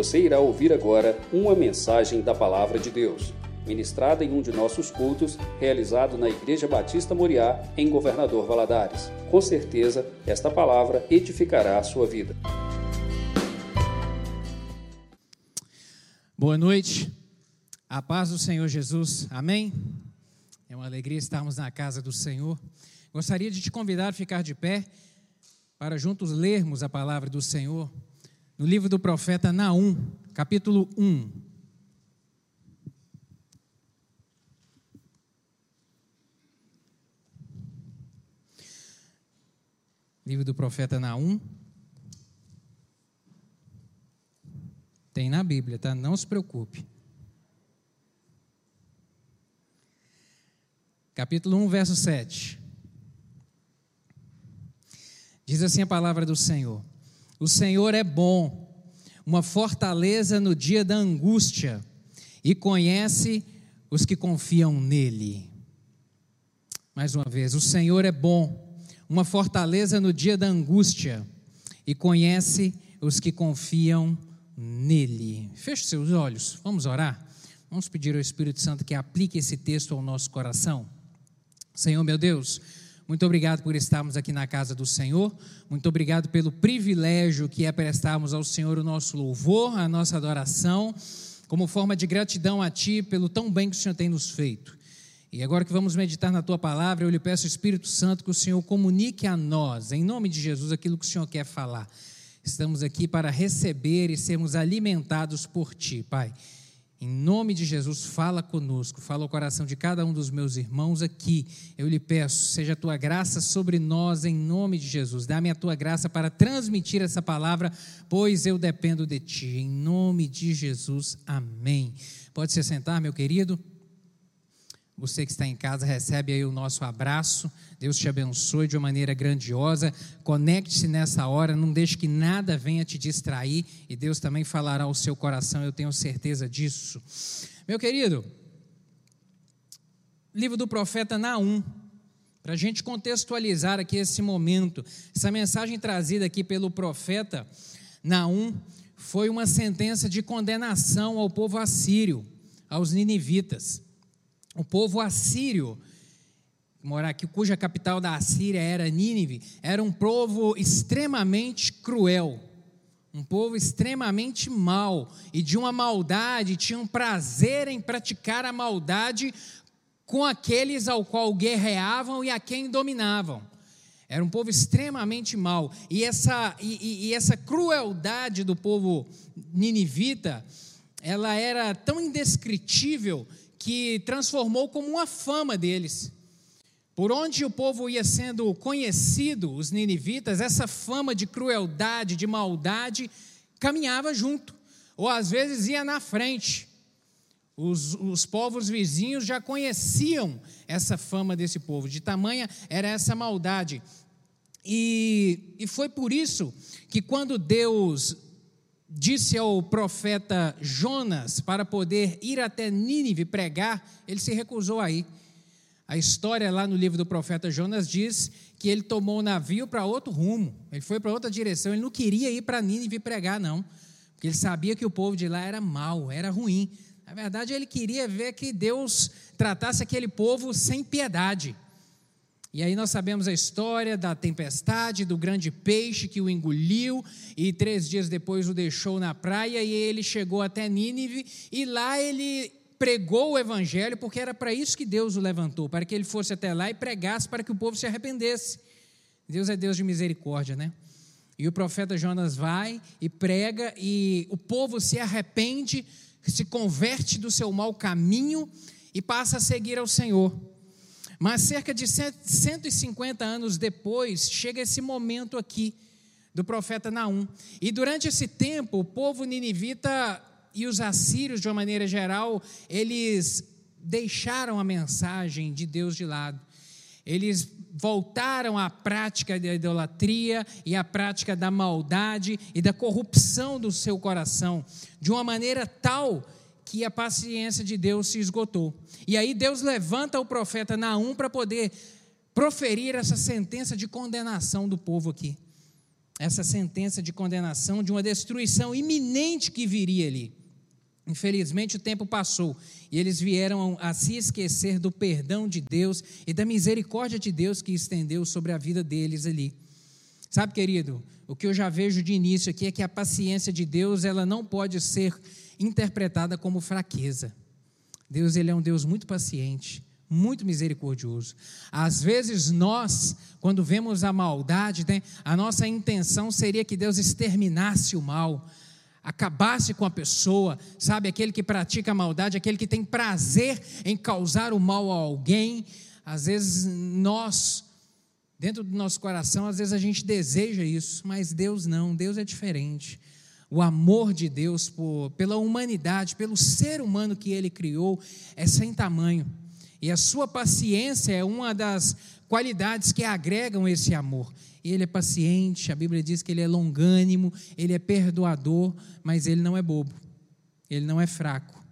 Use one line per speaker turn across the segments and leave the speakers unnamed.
Você irá ouvir agora uma mensagem da Palavra de Deus, ministrada em um de nossos cultos, realizado na Igreja Batista Moriá, em Governador Valadares. Com certeza, esta palavra edificará a sua vida.
Boa noite, a paz do Senhor Jesus, amém? É uma alegria estarmos na casa do Senhor. Gostaria de te convidar a ficar de pé para juntos lermos a palavra do Senhor no livro do profeta Naum, capítulo 1. Livro do profeta Naum. Tem na Bíblia, tá? Não se preocupe. Capítulo 1, verso 7. Diz assim a palavra do Senhor: O Senhor é bom, uma fortaleza no dia da angústia, e conhece os que confiam nele. Mais uma vez, o Senhor é bom, uma fortaleza no dia da angústia, e conhece os que confiam nele. Feche seus olhos, vamos orar. Vamos pedir ao Espírito Santo que aplique esse texto ao nosso coração. Senhor meu Deus, muito obrigado por estarmos aqui na casa do Senhor. Muito obrigado pelo privilégio que é prestarmos ao Senhor o nosso louvor, a nossa adoração, como forma de gratidão a Ti pelo tão bem que o Senhor tem nos feito. E agora que vamos meditar na Tua palavra, eu lhe peço, Espírito Santo, que o Senhor comunique a nós, em nome de Jesus, aquilo que o Senhor quer falar. Estamos aqui para receber e sermos alimentados por Ti, Pai. Em nome de Jesus, fala conosco, fala o coração de cada um dos meus irmãos aqui. Eu lhe peço, seja a tua graça sobre nós, em nome de Jesus. Dá-me a tua graça para transmitir essa palavra, pois eu dependo de ti. Em nome de Jesus, amém. Pode se sentar, meu querido. Você que está em casa, recebe aí o nosso abraço. Deus te abençoe de uma maneira grandiosa. Conecte-se nessa hora, não deixe que nada venha te distrair e Deus também falará ao seu coração, eu tenho certeza disso. Meu querido, livro do profeta Naum, para a gente contextualizar aqui esse momento, essa mensagem trazida aqui pelo profeta Naum foi uma sentença de condenação ao povo assírio, aos ninivitas. O povo assírio, morar aqui, cuja capital da Assíria era Nínive, era um povo extremamente cruel, um povo extremamente mau e de uma maldade, tinham prazer em praticar a maldade com aqueles ao qual guerreavam e a quem dominavam. Era um povo extremamente mau. E essa, e, e essa crueldade do povo ninivita, ela era tão indescritível que transformou como uma fama deles. Por onde o povo ia sendo conhecido, os ninivitas, essa fama de crueldade, de maldade, caminhava junto, ou às vezes ia na frente. Os, os povos vizinhos já conheciam essa fama desse povo, de tamanha era essa maldade. E, e foi por isso que, quando Deus disse ao profeta Jonas para poder ir até Nínive pregar, ele se recusou a ir. A história lá no livro do profeta Jonas diz que ele tomou o navio para outro rumo, ele foi para outra direção, ele não queria ir para Nínive pregar, não, porque ele sabia que o povo de lá era mau, era ruim. Na verdade, ele queria ver que Deus tratasse aquele povo sem piedade. E aí nós sabemos a história da tempestade, do grande peixe que o engoliu e três dias depois o deixou na praia e ele chegou até Nínive e lá ele pregou o evangelho porque era para isso que Deus o levantou, para que ele fosse até lá e pregasse para que o povo se arrependesse. Deus é Deus de misericórdia, né? E o profeta Jonas vai e prega e o povo se arrepende, se converte do seu mau caminho e passa a seguir ao Senhor. Mas cerca de 150 anos depois, chega esse momento aqui do profeta Naum. E durante esse tempo, o povo ninivita e os assírios, de uma maneira geral, eles deixaram a mensagem de Deus de lado. Eles voltaram à prática da idolatria e à prática da maldade e da corrupção do seu coração, de uma maneira tal que a paciência de Deus se esgotou. E aí Deus levanta o profeta Naum para poder proferir essa sentença de condenação do povo aqui. essa sentença de condenação de uma destruição iminente que viria ali. Infelizmente, o tempo passou e eles vieram a se esquecer do perdão de Deus e da misericórdia de Deus que estendeu sobre a vida deles ali. Sabe, querido, o que eu já vejo de início aqui é que a paciência de Deus ela não pode ser interpretada como fraqueza. Deus ele é um Deus muito paciente, muito misericordioso. Às vezes nós, quando vemos a maldade, né, a nossa intenção seria que Deus exterminasse o mal, acabasse com a pessoa, sabe? Aquele que pratica a maldade, aquele que tem prazer em causar o mal a alguém. Às vezes nós, dentro do nosso coração, às vezes a gente deseja isso, mas Deus não, Deus é diferente. O amor de Deus por, pela humanidade, pelo ser humano que ele criou, é sem tamanho. E a sua paciência é uma das qualidades que agregam esse amor. Ele é paciente, a Bíblia diz que ele é longânimo, ele é perdoador, mas ele não é bobo, ele não é fraco,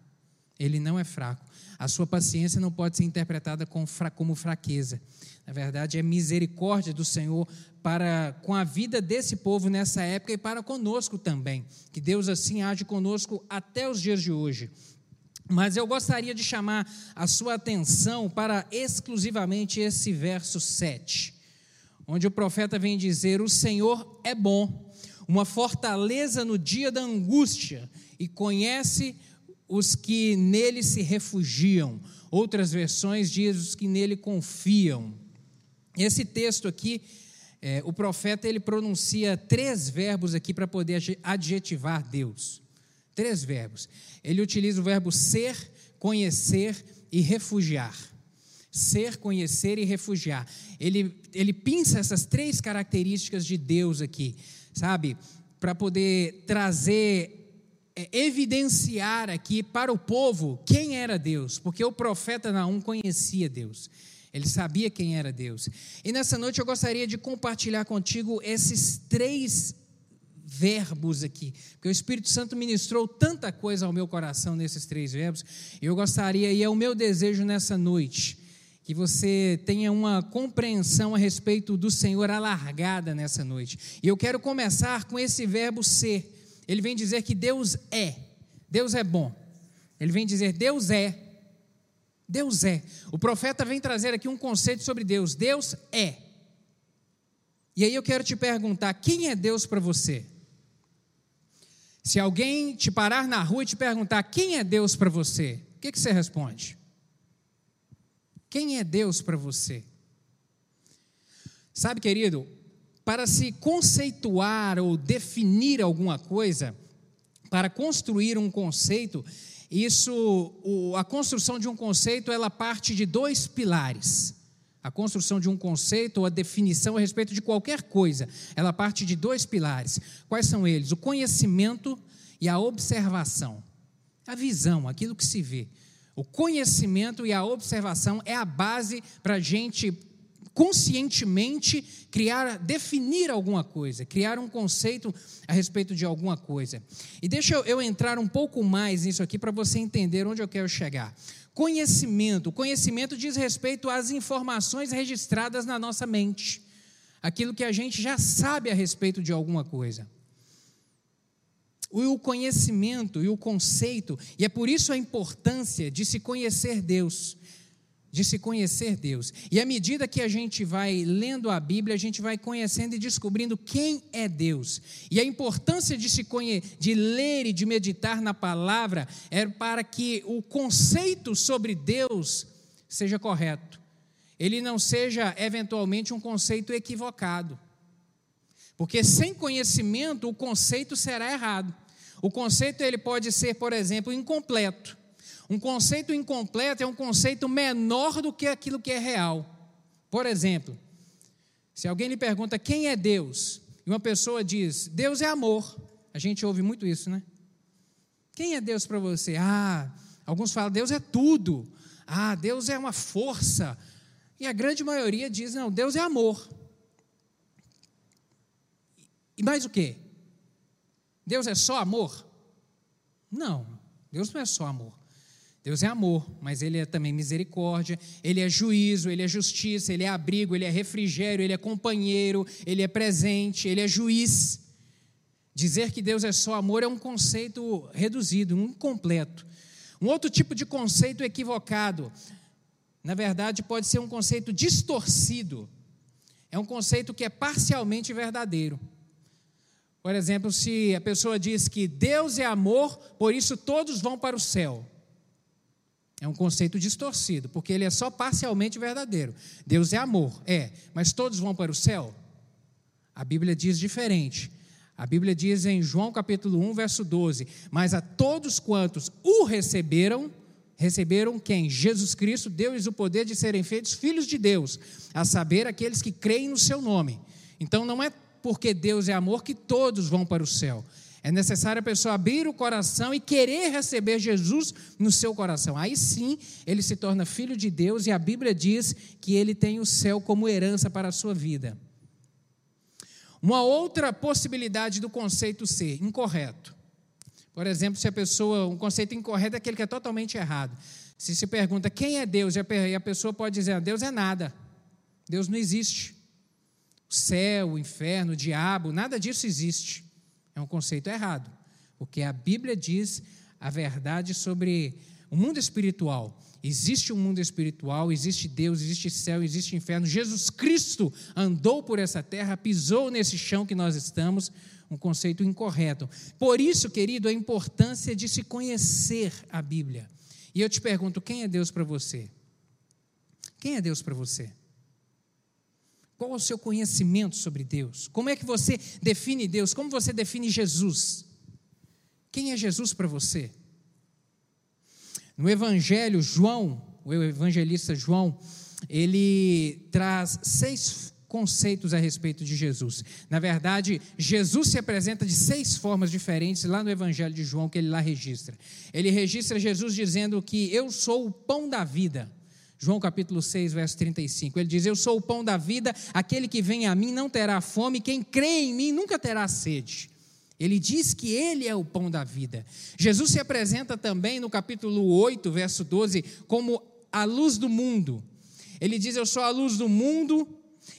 ele não é fraco. A sua paciência não pode ser interpretada como fraqueza. Na verdade, é misericórdia do Senhor para com a vida desse povo nessa época e para conosco também. Que Deus assim age conosco até os dias de hoje. Mas eu gostaria de chamar a sua atenção para exclusivamente esse verso 7 onde o profeta vem dizer: O Senhor é bom, uma fortaleza no dia da angústia, e conhece os que nele se refugiam. Outras versões dizem os que nele confiam. Esse texto aqui, é, o profeta ele pronuncia três verbos aqui para poder adjetivar Deus. Três verbos. Ele utiliza o verbo ser, conhecer e refugiar ser, conhecer e refugiar. Ele, ele pinça essas três características de Deus aqui, sabe? Para poder trazer, é, evidenciar aqui para o povo quem era Deus, porque o profeta Naum conhecia Deus. Ele sabia quem era Deus. E nessa noite eu gostaria de compartilhar contigo esses três verbos aqui, porque o Espírito Santo ministrou tanta coisa ao meu coração nesses três verbos, e eu gostaria, e é o meu desejo nessa noite, que você tenha uma compreensão a respeito do Senhor alargada nessa noite. E eu quero começar com esse verbo ser. Ele vem dizer que Deus é. Deus é bom. Ele vem dizer Deus é. Deus é. O profeta vem trazer aqui um conceito sobre Deus. Deus é. E aí eu quero te perguntar: quem é Deus para você? Se alguém te parar na rua e te perguntar quem é Deus para você, o que, que você responde? Quem é Deus para você? Sabe, querido, para se conceituar ou definir alguma coisa, para construir um conceito, isso, a construção de um conceito, ela parte de dois pilares. A construção de um conceito ou a definição a respeito de qualquer coisa, ela parte de dois pilares. Quais são eles? O conhecimento e a observação. A visão, aquilo que se vê. O conhecimento e a observação é a base para a gente conscientemente criar, definir alguma coisa, criar um conceito a respeito de alguma coisa. E deixa eu, entrar um pouco mais nisso aqui para você entender onde eu quero chegar. Conhecimento. Conhecimento diz respeito às informações registradas na nossa mente. Aquilo que a gente já sabe a respeito de alguma coisa o conhecimento e o conceito, e é por isso a importância de se conhecer Deus, de se conhecer Deus. E à medida que a gente vai lendo a Bíblia, a gente vai conhecendo e descobrindo quem é Deus. E a importância de se conhe de ler e de meditar na palavra é para que o conceito sobre Deus seja correto. Ele não seja eventualmente um conceito equivocado. Porque sem conhecimento o conceito será errado. O conceito ele pode ser, por exemplo, incompleto. Um conceito incompleto é um conceito menor do que aquilo que é real. Por exemplo, se alguém lhe pergunta quem é Deus, e uma pessoa diz, Deus é amor. A gente ouve muito isso, né? Quem é Deus para você? Ah, alguns falam, Deus é tudo. Ah, Deus é uma força. E a grande maioria diz, não, Deus é amor. E mais o quê? Deus é só amor? Não, Deus não é só amor. Deus é amor, mas Ele é também misericórdia, Ele é juízo, Ele é justiça, Ele é abrigo, Ele é refrigério, Ele é companheiro, Ele é presente, Ele é juiz. Dizer que Deus é só amor é um conceito reduzido, incompleto. Um outro tipo de conceito equivocado, na verdade, pode ser um conceito distorcido. É um conceito que é parcialmente verdadeiro. Por exemplo, se a pessoa diz que Deus é amor, por isso todos vão para o céu. É um conceito distorcido, porque ele é só parcialmente verdadeiro. Deus é amor, é, mas todos vão para o céu? A Bíblia diz diferente. A Bíblia diz em João capítulo 1, verso 12: Mas a todos quantos o receberam, receberam quem? Jesus Cristo, deu-lhes o poder de serem feitos filhos de Deus, a saber, aqueles que creem no seu nome. Então não é porque Deus é amor que todos vão para o céu. É necessário a pessoa abrir o coração e querer receber Jesus no seu coração. Aí sim, ele se torna filho de Deus e a Bíblia diz que ele tem o céu como herança para a sua vida. Uma outra possibilidade do conceito ser incorreto. Por exemplo, se a pessoa, um conceito incorreto é aquele que é totalmente errado. Se se pergunta quem é Deus, e a pessoa pode dizer: ah, Deus é nada. Deus não existe. O céu, o inferno, o diabo, nada disso existe. É um conceito errado, porque a Bíblia diz a verdade sobre o mundo espiritual. Existe um mundo espiritual, existe Deus, existe céu, existe inferno. Jesus Cristo andou por essa terra, pisou nesse chão que nós estamos, um conceito incorreto. Por isso, querido, a importância de se conhecer a Bíblia. E eu te pergunto: quem é Deus para você? Quem é Deus para você? Qual é o seu conhecimento sobre Deus? Como é que você define Deus? Como você define Jesus? Quem é Jesus para você? No Evangelho, João, o evangelista João, ele traz seis conceitos a respeito de Jesus. Na verdade, Jesus se apresenta de seis formas diferentes lá no Evangelho de João, que ele lá registra. Ele registra Jesus dizendo que eu sou o pão da vida. João capítulo 6, verso 35. Ele diz: Eu sou o pão da vida, aquele que vem a mim não terá fome, quem crê em mim nunca terá sede. Ele diz que ele é o pão da vida. Jesus se apresenta também no capítulo 8, verso 12, como a luz do mundo. Ele diz: Eu sou a luz do mundo,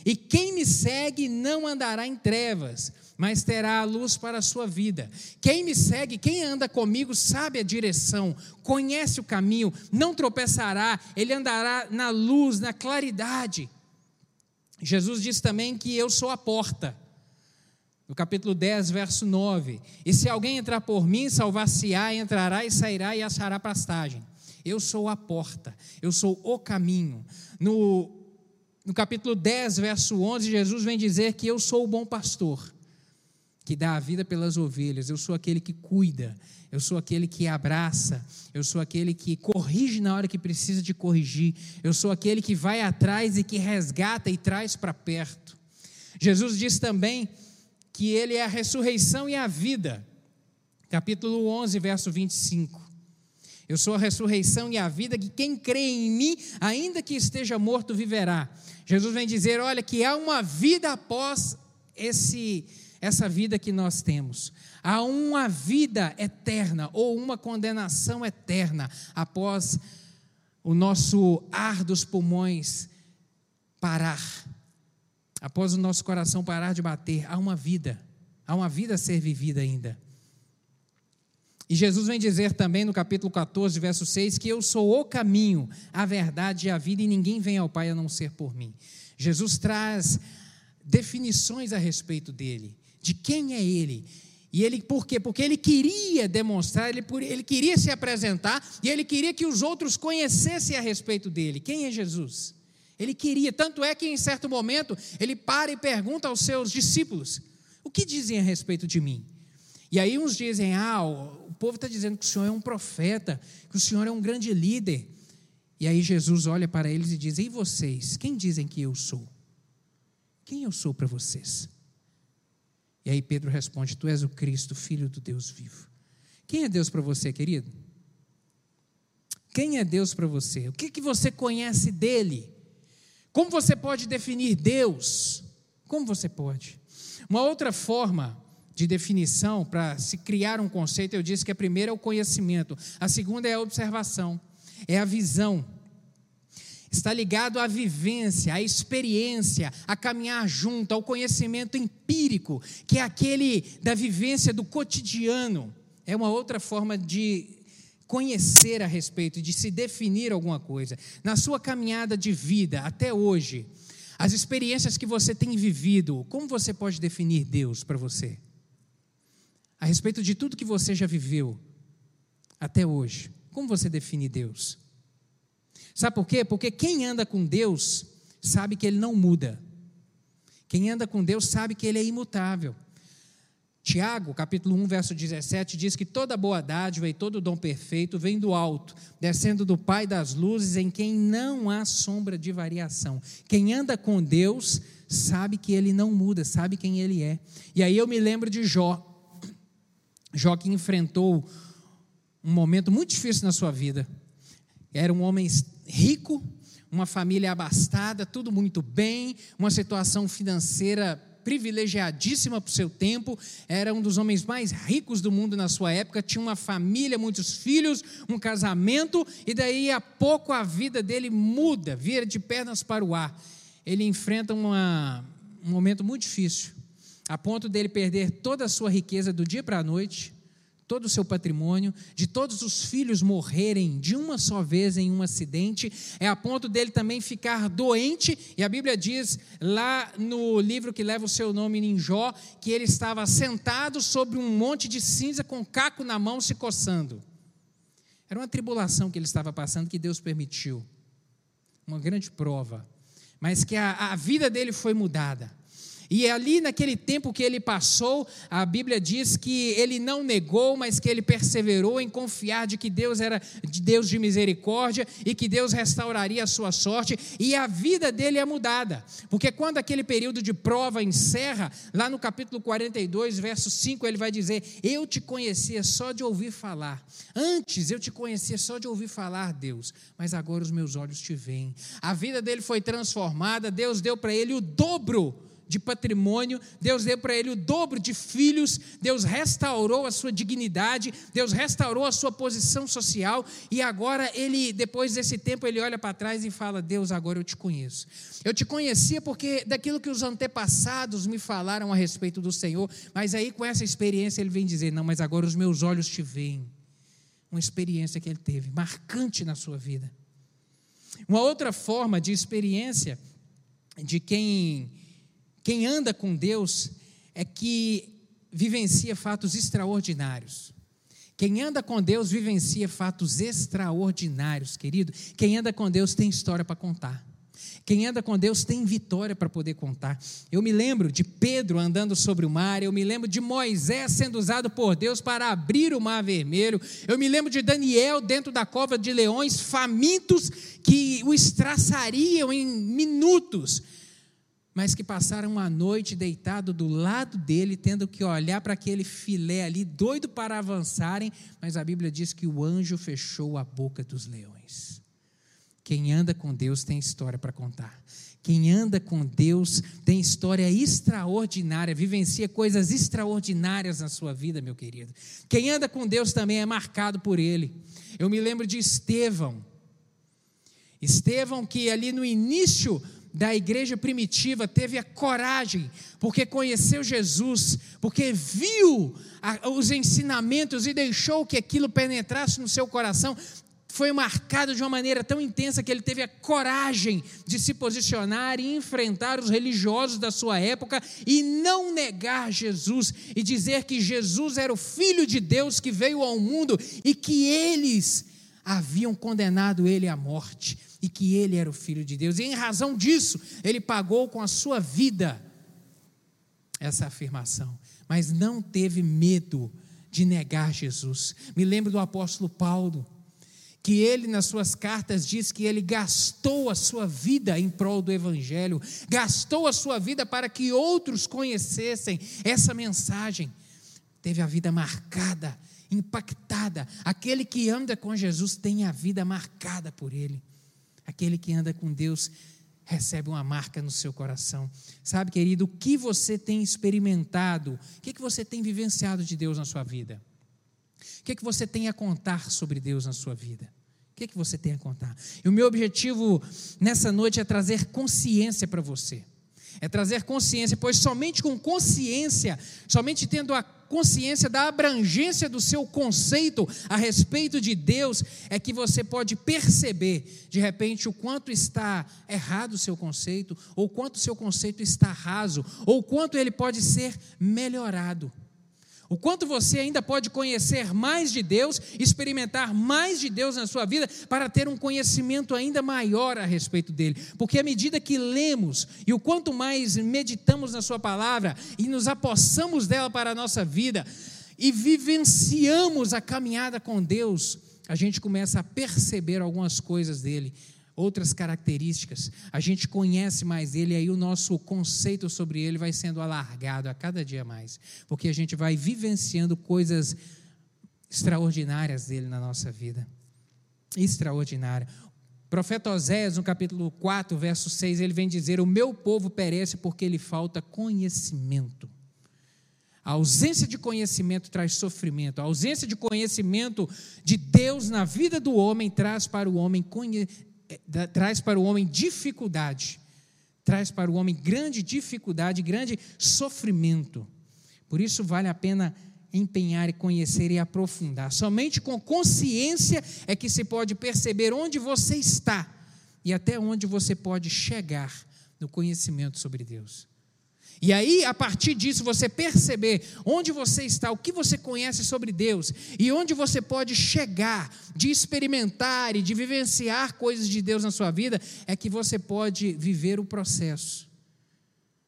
e quem me segue não andará em trevas, mas terá a luz para a sua vida. Quem me segue, quem anda comigo, sabe a direção, conhece o caminho, não tropeçará, ele andará na luz, na claridade. Jesus diz também que eu sou a porta. No capítulo 10, verso 9: E se alguém entrar por mim, salvar-se-á, entrará e sairá e achará pastagem. Eu sou a porta, eu sou o caminho. No, no capítulo 10, verso 11, Jesus vem dizer que eu sou o bom pastor que dá a vida pelas ovelhas, eu sou aquele que cuida, eu sou aquele que abraça, eu sou aquele que corrige na hora que precisa de corrigir, eu sou aquele que vai atrás e que resgata e traz para perto. Jesus diz também que ele é a ressurreição e a vida. Capítulo 11, verso 25. Eu sou a ressurreição e a vida, que quem crê em mim, ainda que esteja morto, viverá. Jesus vem dizer: olha, que há uma vida após esse essa vida que nós temos. Há uma vida eterna ou uma condenação eterna após o nosso ar dos pulmões parar, após o nosso coração parar de bater. Há uma vida, há uma vida a ser vivida ainda. E Jesus vem dizer também no capítulo 14, verso 6, que eu sou o caminho, a verdade e a vida, e ninguém vem ao Pai a não ser por mim. Jesus traz definições a respeito dele de quem é ele. E ele, por quê? Porque ele queria demonstrar, ele, ele queria se apresentar e ele queria que os outros conhecessem a respeito dele. Quem é Jesus? Ele queria, tanto é que em certo momento ele para e pergunta aos seus discípulos: O que dizem a respeito de mim? E aí uns dizem: Ah, o povo está dizendo que o Senhor é um profeta, que o Senhor é um grande líder. E aí Jesus olha para eles e diz: E vocês? Quem dizem que eu sou? Quem eu sou para vocês? E aí Pedro responde: Tu és o Cristo, filho do Deus vivo. Quem é Deus para você, querido? Quem é Deus para você? O que, que você conhece dele? Como você pode definir Deus? Como você pode? Uma outra forma de definição para se criar um conceito, eu disse que a primeira é o conhecimento, a segunda é a observação. é a visão. Está ligado à vivência, à experiência, a caminhar junto, ao conhecimento empírico, que é aquele da vivência do cotidiano. É uma outra forma de conhecer a respeito, de se definir alguma coisa. Na sua caminhada de vida até hoje, as experiências que você tem vivido, como você pode definir Deus para você? A respeito de tudo que você já viveu até hoje, como você define Deus? Sabe por quê? Porque quem anda com Deus sabe que ele não muda. Quem anda com Deus sabe que ele é imutável. Tiago, capítulo 1, verso 17, diz que toda boa dádiva e todo dom perfeito vem do alto, descendo do Pai das luzes, em quem não há sombra de variação. Quem anda com Deus sabe que ele não muda, sabe quem ele é. E aí eu me lembro de Jó. Jó que enfrentou um momento muito difícil na sua vida. Era um homem rico, uma família abastada, tudo muito bem, uma situação financeira privilegiadíssima para o seu tempo, era um dos homens mais ricos do mundo na sua época, tinha uma família, muitos filhos, um casamento, e daí a pouco a vida dele muda, vira de pernas para o ar. Ele enfrenta uma, um momento muito difícil, a ponto dele perder toda a sua riqueza do dia para a noite, todo o seu patrimônio, de todos os filhos morrerem de uma só vez em um acidente, é a ponto dele também ficar doente, e a Bíblia diz lá no livro que leva o seu nome em Jó, que ele estava sentado sobre um monte de cinza com caco na mão se coçando. Era uma tribulação que ele estava passando que Deus permitiu, uma grande prova, mas que a, a vida dele foi mudada. E ali naquele tempo que ele passou, a Bíblia diz que ele não negou, mas que ele perseverou em confiar de que Deus era de Deus de misericórdia e que Deus restauraria a sua sorte, e a vida dele é mudada. Porque quando aquele período de prova encerra, lá no capítulo 42, verso 5, ele vai dizer: "Eu te conhecia só de ouvir falar. Antes eu te conhecia só de ouvir falar, Deus, mas agora os meus olhos te veem." A vida dele foi transformada, Deus deu para ele o dobro de patrimônio, Deus deu para ele o dobro de filhos, Deus restaurou a sua dignidade, Deus restaurou a sua posição social, e agora ele, depois desse tempo, ele olha para trás e fala: Deus, agora eu te conheço. Eu te conhecia porque daquilo que os antepassados me falaram a respeito do Senhor, mas aí com essa experiência ele vem dizer: Não, mas agora os meus olhos te veem. Uma experiência que ele teve, marcante na sua vida. Uma outra forma de experiência de quem quem anda com Deus é que vivencia fatos extraordinários. Quem anda com Deus vivencia fatos extraordinários, querido. Quem anda com Deus tem história para contar. Quem anda com Deus tem vitória para poder contar. Eu me lembro de Pedro andando sobre o mar, eu me lembro de Moisés sendo usado por Deus para abrir o mar vermelho, eu me lembro de Daniel dentro da cova de leões, famintos que o estraçariam em minutos mas que passaram a noite deitado do lado dele, tendo que olhar para aquele filé ali, doido para avançarem, mas a Bíblia diz que o anjo fechou a boca dos leões. Quem anda com Deus tem história para contar. Quem anda com Deus tem história extraordinária, vivencia coisas extraordinárias na sua vida, meu querido. Quem anda com Deus também é marcado por Ele. Eu me lembro de Estevão. Estevão, que ali no início da igreja primitiva teve a coragem, porque conheceu Jesus, porque viu a, os ensinamentos e deixou que aquilo penetrasse no seu coração, foi marcado de uma maneira tão intensa que ele teve a coragem de se posicionar e enfrentar os religiosos da sua época e não negar Jesus e dizer que Jesus era o Filho de Deus que veio ao mundo e que eles haviam condenado ele à morte e que ele era o filho de Deus. E em razão disso, ele pagou com a sua vida essa afirmação, mas não teve medo de negar Jesus. Me lembro do apóstolo Paulo, que ele nas suas cartas diz que ele gastou a sua vida em prol do evangelho, gastou a sua vida para que outros conhecessem essa mensagem. Teve a vida marcada, impactada. Aquele que anda com Jesus tem a vida marcada por ele. Aquele que anda com Deus recebe uma marca no seu coração. Sabe, querido, o que você tem experimentado, o que, que você tem vivenciado de Deus na sua vida? O que, que você tem a contar sobre Deus na sua vida? que, que você tem a contar? E o meu objetivo nessa noite é trazer consciência para você. É trazer consciência, pois somente com consciência, somente tendo a consciência da abrangência do seu conceito a respeito de Deus, é que você pode perceber, de repente, o quanto está errado o seu conceito, ou quanto o seu conceito está raso, ou quanto ele pode ser melhorado. O quanto você ainda pode conhecer mais de Deus, experimentar mais de Deus na sua vida, para ter um conhecimento ainda maior a respeito dele. Porque à medida que lemos e o quanto mais meditamos na Sua palavra e nos apossamos dela para a nossa vida e vivenciamos a caminhada com Deus, a gente começa a perceber algumas coisas dele outras características, a gente conhece mais ele, aí o nosso conceito sobre ele vai sendo alargado a cada dia mais, porque a gente vai vivenciando coisas extraordinárias dele na nossa vida. Extraordinária. Profeta Oséias, no capítulo 4, verso 6, ele vem dizer: O meu povo perece porque lhe falta conhecimento. A ausência de conhecimento traz sofrimento. A ausência de conhecimento de Deus na vida do homem traz para o homem traz para o homem dificuldade, traz para o homem grande dificuldade, grande sofrimento. Por isso vale a pena empenhar e conhecer e aprofundar. Somente com consciência é que se pode perceber onde você está e até onde você pode chegar no conhecimento sobre Deus. E aí, a partir disso, você perceber onde você está, o que você conhece sobre Deus e onde você pode chegar de experimentar e de vivenciar coisas de Deus na sua vida, é que você pode viver o processo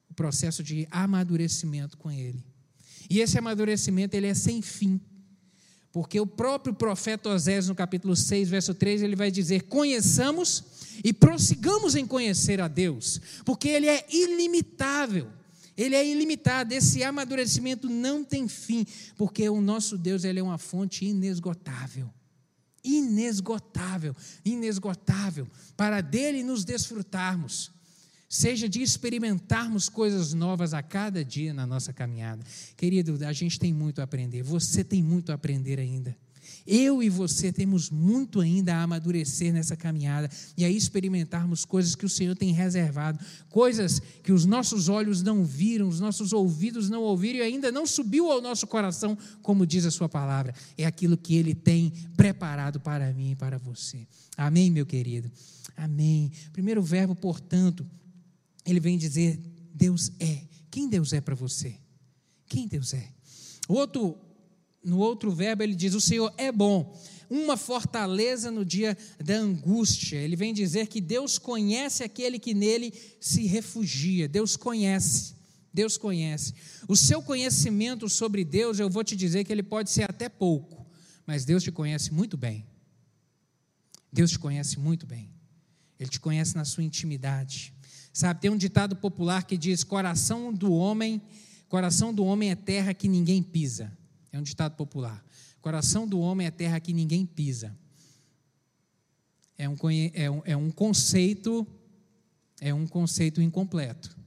o processo de amadurecimento com Ele. E esse amadurecimento ele é sem fim. Porque o próprio profeta Osés, no capítulo 6, verso 3, ele vai dizer: Conheçamos e prossigamos em conhecer a Deus, porque Ele é ilimitável. Ele é ilimitado, esse amadurecimento não tem fim, porque o nosso Deus ele é uma fonte inesgotável. Inesgotável, inesgotável, para dele nos desfrutarmos, seja de experimentarmos coisas novas a cada dia na nossa caminhada. Querido, a gente tem muito a aprender, você tem muito a aprender ainda. Eu e você temos muito ainda a amadurecer nessa caminhada e a experimentarmos coisas que o Senhor tem reservado, coisas que os nossos olhos não viram, os nossos ouvidos não ouviram e ainda não subiu ao nosso coração, como diz a Sua palavra. É aquilo que Ele tem preparado para mim e para você. Amém, meu querido? Amém. Primeiro verbo, portanto, ele vem dizer: Deus é. Quem Deus é para você? Quem Deus é? Outro no outro verbo, ele diz: O Senhor é bom, uma fortaleza no dia da angústia. Ele vem dizer que Deus conhece aquele que nele se refugia. Deus conhece. Deus conhece. O seu conhecimento sobre Deus, eu vou te dizer que ele pode ser até pouco, mas Deus te conhece muito bem. Deus te conhece muito bem. Ele te conhece na sua intimidade. Sabe, tem um ditado popular que diz: coração do homem, coração do homem é terra que ninguém pisa. É um ditado popular. Coração do homem é terra que ninguém pisa. É um, é um, é um conceito, é um conceito incompleto.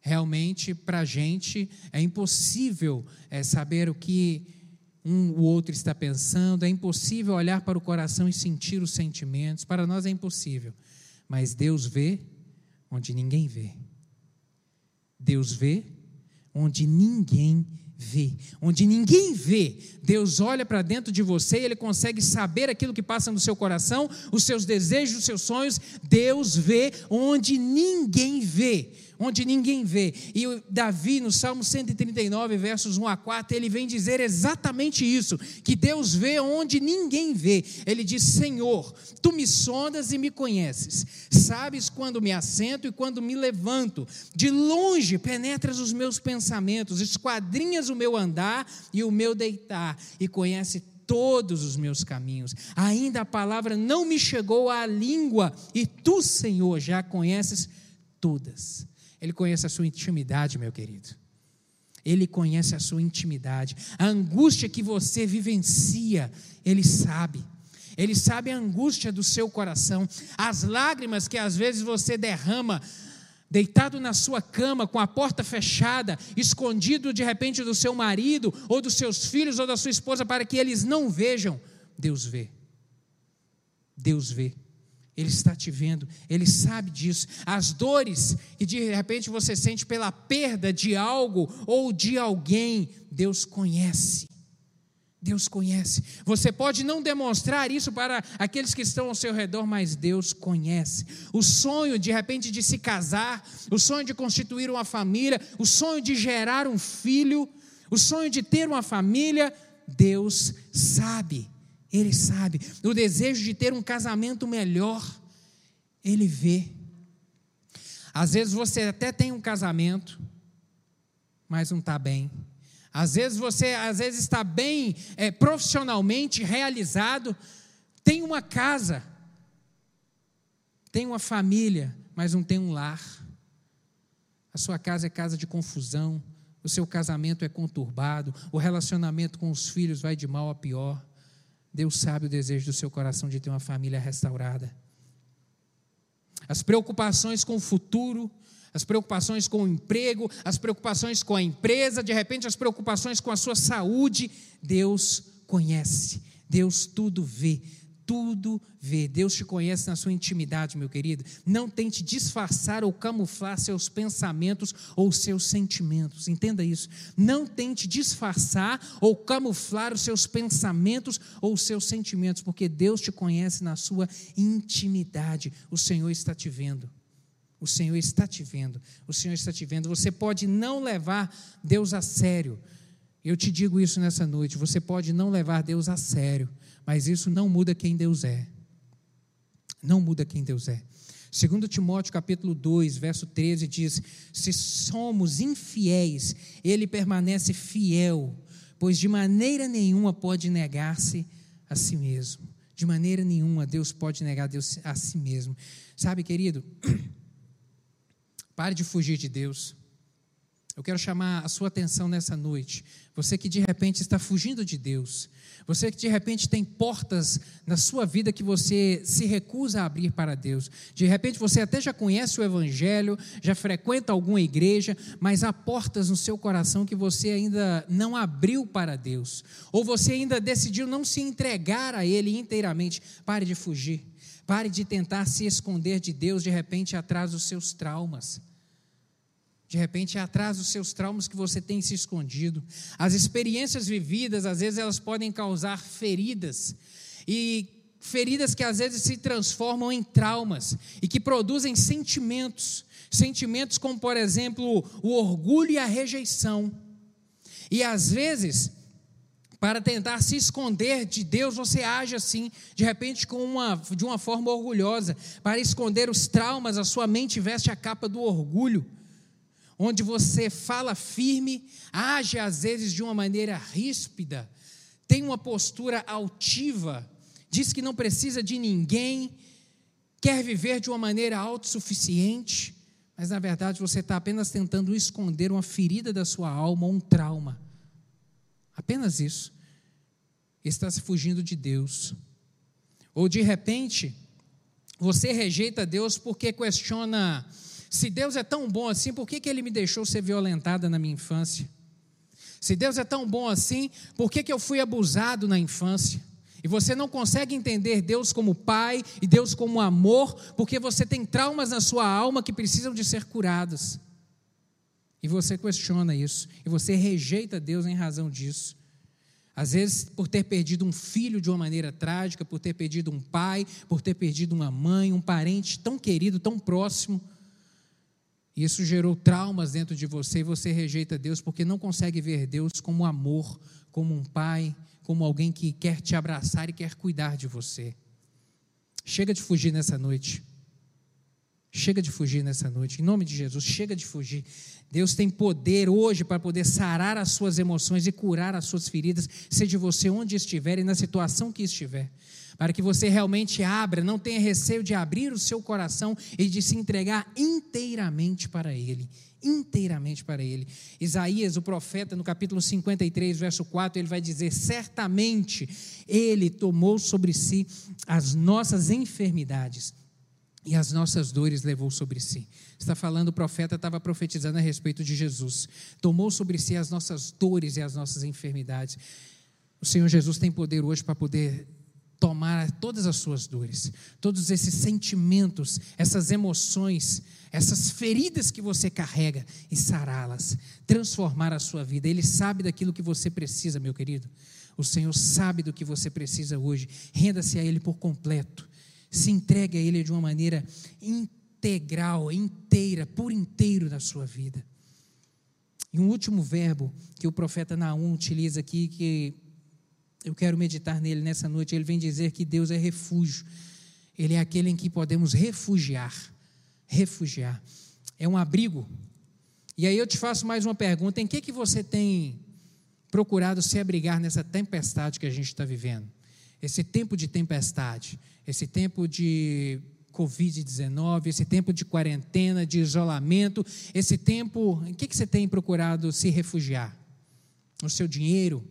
Realmente, para a gente, é impossível é, saber o que um, o outro está pensando, é impossível olhar para o coração e sentir os sentimentos. Para nós é impossível. Mas Deus vê onde ninguém vê. Deus vê onde ninguém vê vê, onde ninguém vê. Deus olha para dentro de você e ele consegue saber aquilo que passa no seu coração, os seus desejos, os seus sonhos. Deus vê onde ninguém vê onde ninguém vê. E Davi, no Salmo 139, versos 1 a 4, ele vem dizer exatamente isso: que Deus vê onde ninguém vê. Ele diz: Senhor, tu me sondas e me conheces, sabes quando me assento e quando me levanto, de longe penetras os meus pensamentos, esquadrinhas o meu andar e o meu deitar, e conhece todos os meus caminhos. Ainda a palavra não me chegou à língua, e tu, Senhor, já conheces todas. Ele conhece a sua intimidade, meu querido. Ele conhece a sua intimidade. A angústia que você vivencia, Ele sabe. Ele sabe a angústia do seu coração, as lágrimas que às vezes você derrama, deitado na sua cama, com a porta fechada, escondido de repente do seu marido, ou dos seus filhos, ou da sua esposa, para que eles não vejam. Deus vê. Deus vê. Ele está te vendo, ele sabe disso. As dores que de repente você sente pela perda de algo ou de alguém, Deus conhece. Deus conhece. Você pode não demonstrar isso para aqueles que estão ao seu redor, mas Deus conhece. O sonho, de repente, de se casar, o sonho de constituir uma família, o sonho de gerar um filho, o sonho de ter uma família, Deus sabe. Ele sabe. O desejo de ter um casamento melhor, Ele vê. Às vezes você até tem um casamento, mas não está bem. Às vezes você às vezes está bem é, profissionalmente realizado, tem uma casa, tem uma família, mas não tem um lar. A sua casa é casa de confusão, o seu casamento é conturbado, o relacionamento com os filhos vai de mal a pior. Deus sabe o desejo do seu coração de ter uma família restaurada. As preocupações com o futuro, as preocupações com o emprego, as preocupações com a empresa, de repente as preocupações com a sua saúde, Deus conhece, Deus tudo vê, tudo vê. Deus te conhece na sua intimidade, meu querido. Não tente disfarçar ou camuflar seus pensamentos ou seus sentimentos. Entenda isso. Não tente disfarçar ou camuflar os seus pensamentos ou os seus sentimentos, porque Deus te conhece na sua intimidade. O Senhor está te vendo. O Senhor está te vendo. O Senhor está te vendo. Você pode não levar Deus a sério. Eu te digo isso nessa noite. Você pode não levar Deus a sério mas isso não muda quem Deus é. Não muda quem Deus é. Segundo Timóteo capítulo 2, verso 13 diz: "Se somos infiéis, ele permanece fiel, pois de maneira nenhuma pode negar-se a si mesmo. De maneira nenhuma Deus pode negar Deus a si mesmo. Sabe, querido? Pare de fugir de Deus. Eu quero chamar a sua atenção nessa noite. Você que de repente está fugindo de Deus, você que de repente tem portas na sua vida que você se recusa a abrir para Deus. De repente você até já conhece o Evangelho, já frequenta alguma igreja, mas há portas no seu coração que você ainda não abriu para Deus. Ou você ainda decidiu não se entregar a Ele inteiramente. Pare de fugir. Pare de tentar se esconder de Deus de repente atrás dos seus traumas. De repente é atrás dos seus traumas que você tem se escondido. As experiências vividas, às vezes, elas podem causar feridas. E feridas que às vezes se transformam em traumas e que produzem sentimentos. Sentimentos como, por exemplo, o orgulho e a rejeição. E às vezes, para tentar se esconder de Deus, você age assim, de repente com uma, de uma forma orgulhosa. Para esconder os traumas, a sua mente veste a capa do orgulho onde você fala firme, age às vezes de uma maneira ríspida, tem uma postura altiva, diz que não precisa de ninguém, quer viver de uma maneira autossuficiente, mas na verdade você está apenas tentando esconder uma ferida da sua alma, um trauma. Apenas isso. Está se fugindo de Deus. Ou de repente, você rejeita Deus porque questiona se Deus é tão bom assim, por que, que Ele me deixou ser violentada na minha infância? Se Deus é tão bom assim, por que, que eu fui abusado na infância? E você não consegue entender Deus como Pai e Deus como amor, porque você tem traumas na sua alma que precisam de ser curados. E você questiona isso, e você rejeita Deus em razão disso. Às vezes, por ter perdido um filho de uma maneira trágica, por ter perdido um pai, por ter perdido uma mãe, um parente tão querido, tão próximo. Isso gerou traumas dentro de você e você rejeita Deus porque não consegue ver Deus como amor, como um pai, como alguém que quer te abraçar e quer cuidar de você. Chega de fugir nessa noite. Chega de fugir nessa noite, em nome de Jesus, chega de fugir. Deus tem poder hoje para poder sarar as suas emoções e curar as suas feridas, seja você onde estiver e na situação que estiver para que você realmente abra, não tenha receio de abrir o seu coração e de se entregar inteiramente para Ele. Inteiramente para Ele. Isaías, o profeta, no capítulo 53, verso 4, ele vai dizer: Certamente Ele tomou sobre si as nossas enfermidades e as nossas dores levou sobre si. Está falando, o profeta estava profetizando a respeito de Jesus. Tomou sobre si as nossas dores e as nossas enfermidades. O Senhor Jesus tem poder hoje para poder tomar todas as suas dores, todos esses sentimentos, essas emoções, essas feridas que você carrega e sará-las, transformar a sua vida. Ele sabe daquilo que você precisa, meu querido. O Senhor sabe do que você precisa hoje. Renda-se a Ele por completo. Se entregue a Ele de uma maneira integral, inteira, por inteiro na sua vida. E um último verbo que o profeta Naum utiliza aqui, que eu quero meditar nele nessa noite, ele vem dizer que Deus é refúgio. Ele é aquele em que podemos refugiar. Refugiar. É um abrigo. E aí eu te faço mais uma pergunta: em que, que você tem procurado se abrigar nessa tempestade que a gente está vivendo? Esse tempo de tempestade, esse tempo de Covid-19, esse tempo de quarentena, de isolamento, esse tempo, em que, que você tem procurado se refugiar? No seu dinheiro,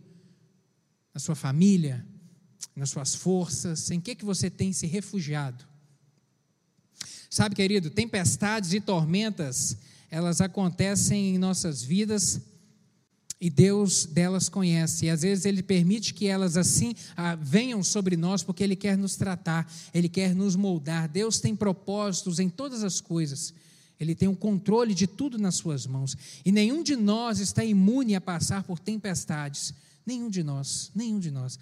na sua família, nas suas forças, em que, que você tem se refugiado? Sabe, querido, tempestades e tormentas, elas acontecem em nossas vidas e Deus delas conhece. E às vezes Ele permite que elas assim ah, venham sobre nós, porque Ele quer nos tratar, Ele quer nos moldar. Deus tem propósitos em todas as coisas. Ele tem o um controle de tudo nas suas mãos. E nenhum de nós está imune a passar por tempestades. Nenhum de nós, nenhum de nós.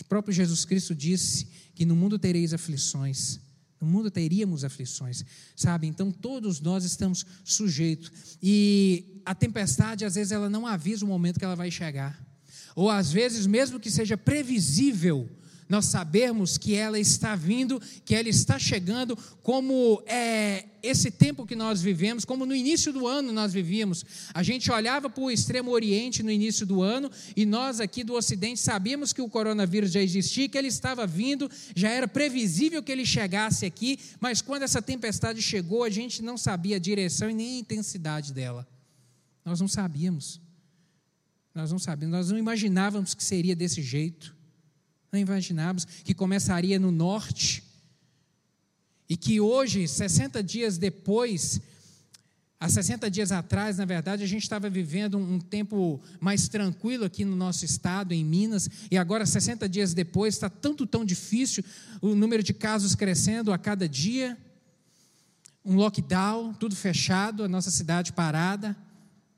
O próprio Jesus Cristo disse que no mundo tereis aflições. No mundo teríamos aflições, sabe? Então todos nós estamos sujeitos. E a tempestade, às vezes, ela não avisa o momento que ela vai chegar. Ou às vezes, mesmo que seja previsível, nós sabemos que ela está vindo, que ela está chegando, como é, esse tempo que nós vivemos, como no início do ano nós vivíamos. A gente olhava para o extremo oriente no início do ano e nós aqui do ocidente sabíamos que o coronavírus já existia, que ele estava vindo, já era previsível que ele chegasse aqui, mas quando essa tempestade chegou, a gente não sabia a direção e nem a intensidade dela. Nós não sabíamos. Nós não sabíamos, nós não imaginávamos que seria desse jeito. Não imaginávamos que começaria no norte e que hoje, 60 dias depois, há 60 dias atrás, na verdade, a gente estava vivendo um tempo mais tranquilo aqui no nosso estado, em Minas, e agora, 60 dias depois, está tanto tão difícil, o número de casos crescendo a cada dia, um lockdown, tudo fechado, a nossa cidade parada.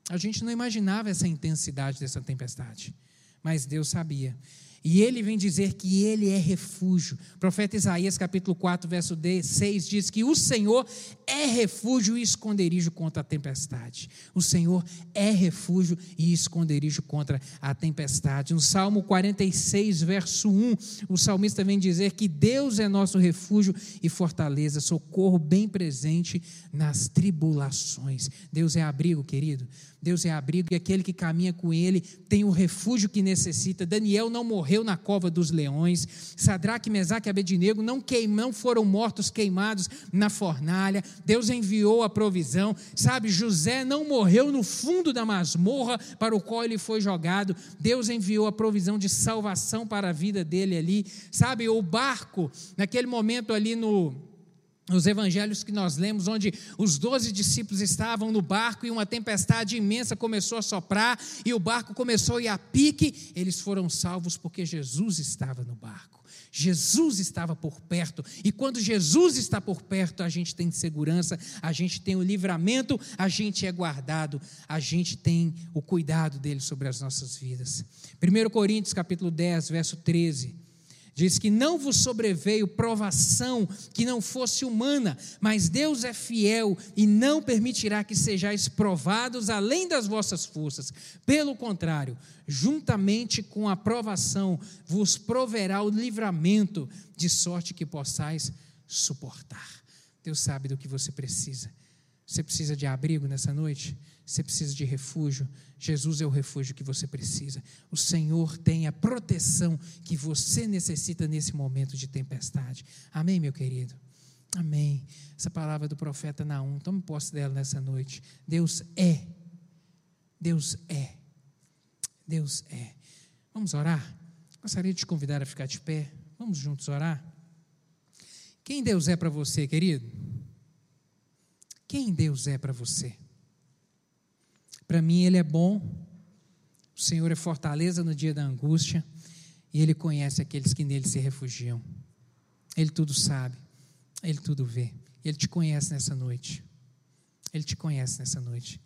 A gente não imaginava essa intensidade dessa tempestade, mas Deus sabia. E ele vem dizer que ele é refúgio. O profeta Isaías, capítulo 4, verso 6, diz que o Senhor é refúgio e esconderijo contra a tempestade. O Senhor é refúgio e esconderijo contra a tempestade. No Salmo 46, verso 1, o salmista vem dizer que Deus é nosso refúgio e fortaleza, socorro bem presente nas tribulações. Deus é abrigo, querido. Deus é abrigo e aquele que caminha com ele tem o refúgio que necessita. Daniel não morreu na cova dos leões. Sadraque, Mesaque e Abednego não, queim, não foram mortos queimados na fornalha. Deus enviou a provisão. Sabe, José não morreu no fundo da masmorra para o qual ele foi jogado. Deus enviou a provisão de salvação para a vida dele ali. Sabe, o barco, naquele momento ali no nos evangelhos que nós lemos, onde os doze discípulos estavam no barco e uma tempestade imensa começou a soprar e o barco começou a ir a pique, eles foram salvos porque Jesus estava no barco. Jesus estava por perto, e quando Jesus está por perto, a gente tem segurança, a gente tem o livramento, a gente é guardado, a gente tem o cuidado dele sobre as nossas vidas. 1 Coríntios capítulo 10, verso 13. Diz que não vos sobreveio provação que não fosse humana, mas Deus é fiel e não permitirá que sejais provados além das vossas forças. Pelo contrário, juntamente com a provação, vos proverá o livramento, de sorte que possais suportar. Deus sabe do que você precisa. Você precisa de abrigo nessa noite? Você precisa de refúgio? Jesus é o refúgio que você precisa. O Senhor tem a proteção que você necessita nesse momento de tempestade. Amém, meu querido? Amém. Essa palavra do profeta Naum, tome posse dela nessa noite. Deus é. Deus é. Deus é. Vamos orar? Gostaria de te convidar a ficar de pé. Vamos juntos orar? Quem Deus é para você, querido? Quem Deus é para você? Para mim, Ele é bom, o Senhor é fortaleza no dia da angústia, E Ele conhece aqueles que nele se refugiam. Ele tudo sabe, Ele tudo vê. Ele te conhece nessa noite. Ele te conhece nessa noite.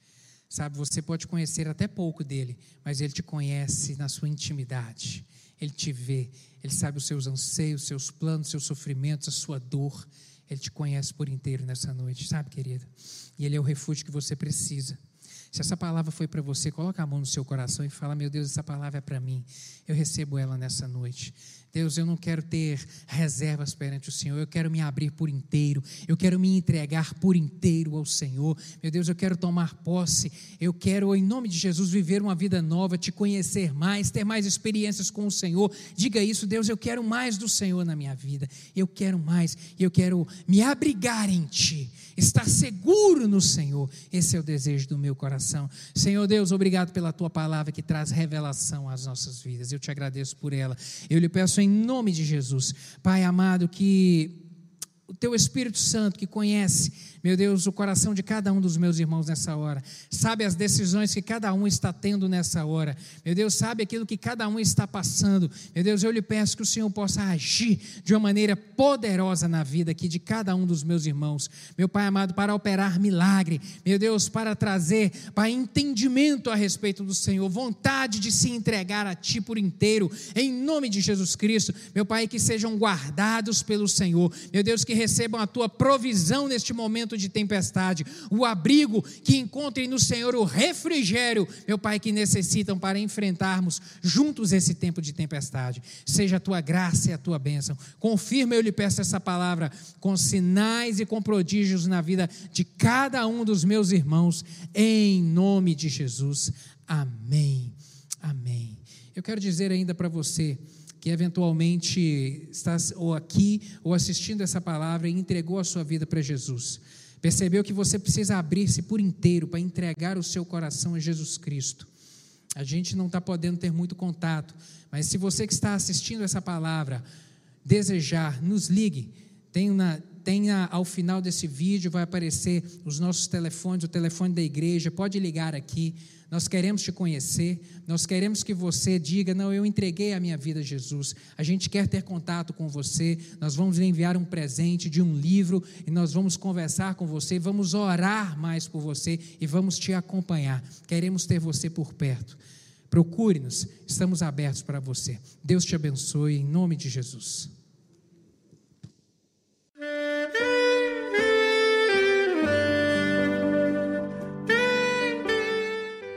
Sabe, você pode conhecer até pouco dele, mas ele te conhece na sua intimidade. Ele te vê, ele sabe os seus anseios, os seus planos, os seus sofrimentos, a sua dor. Ele te conhece por inteiro nessa noite, sabe, querida? E ele é o refúgio que você precisa. Se essa palavra foi para você, coloca a mão no seu coração e fala: Meu Deus, essa palavra é para mim. Eu recebo ela nessa noite. Deus, eu não quero ter reservas perante o Senhor, eu quero me abrir por inteiro, eu quero me entregar por inteiro ao Senhor. Meu Deus, eu quero tomar posse, eu quero, em nome de Jesus, viver uma vida nova, te conhecer mais, ter mais experiências com o Senhor. Diga isso, Deus, eu quero mais do Senhor na minha vida, eu quero mais, eu quero me abrigar em Ti, estar seguro no Senhor. Esse é o desejo do meu coração. Senhor Deus, obrigado pela Tua palavra que traz revelação às nossas vidas, eu te agradeço por ela. Eu lhe peço em nome de Jesus. Pai amado, que teu Espírito Santo que conhece meu Deus, o coração de cada um dos meus irmãos nessa hora, sabe as decisões que cada um está tendo nessa hora, meu Deus, sabe aquilo que cada um está passando, meu Deus, eu lhe peço que o Senhor possa agir de uma maneira poderosa na vida aqui de cada um dos meus irmãos, meu Pai amado, para operar milagre, meu Deus, para trazer para entendimento a respeito do Senhor, vontade de se entregar a Ti por inteiro, em nome de Jesus Cristo, meu Pai, que sejam guardados pelo Senhor, meu Deus, que recebam a Tua provisão neste momento de tempestade, o abrigo, que encontrem no Senhor o refrigério, meu Pai, que necessitam para enfrentarmos juntos esse tempo de tempestade. Seja a tua graça e a tua bênção. Confirma, eu lhe peço essa palavra, com sinais e com prodígios na vida de cada um dos meus irmãos, em nome de Jesus. Amém. Amém. Eu quero dizer ainda para você que eventualmente está ou aqui ou assistindo essa palavra e entregou a sua vida para Jesus. Percebeu que você precisa abrir-se por inteiro para entregar o seu coração a Jesus Cristo. A gente não está podendo ter muito contato, mas se você que está assistindo essa palavra desejar, nos ligue. Tem, na, tem na, ao final desse vídeo, vai aparecer os nossos telefones, o telefone da igreja, pode ligar aqui. Nós queremos te conhecer, nós queremos que você diga: Não, eu entreguei a minha vida a Jesus. A gente quer ter contato com você. Nós vamos lhe enviar um presente de um livro e nós vamos conversar com você, vamos orar mais por você e vamos te acompanhar. Queremos ter você por perto. Procure-nos, estamos abertos para você. Deus te abençoe, em nome de Jesus.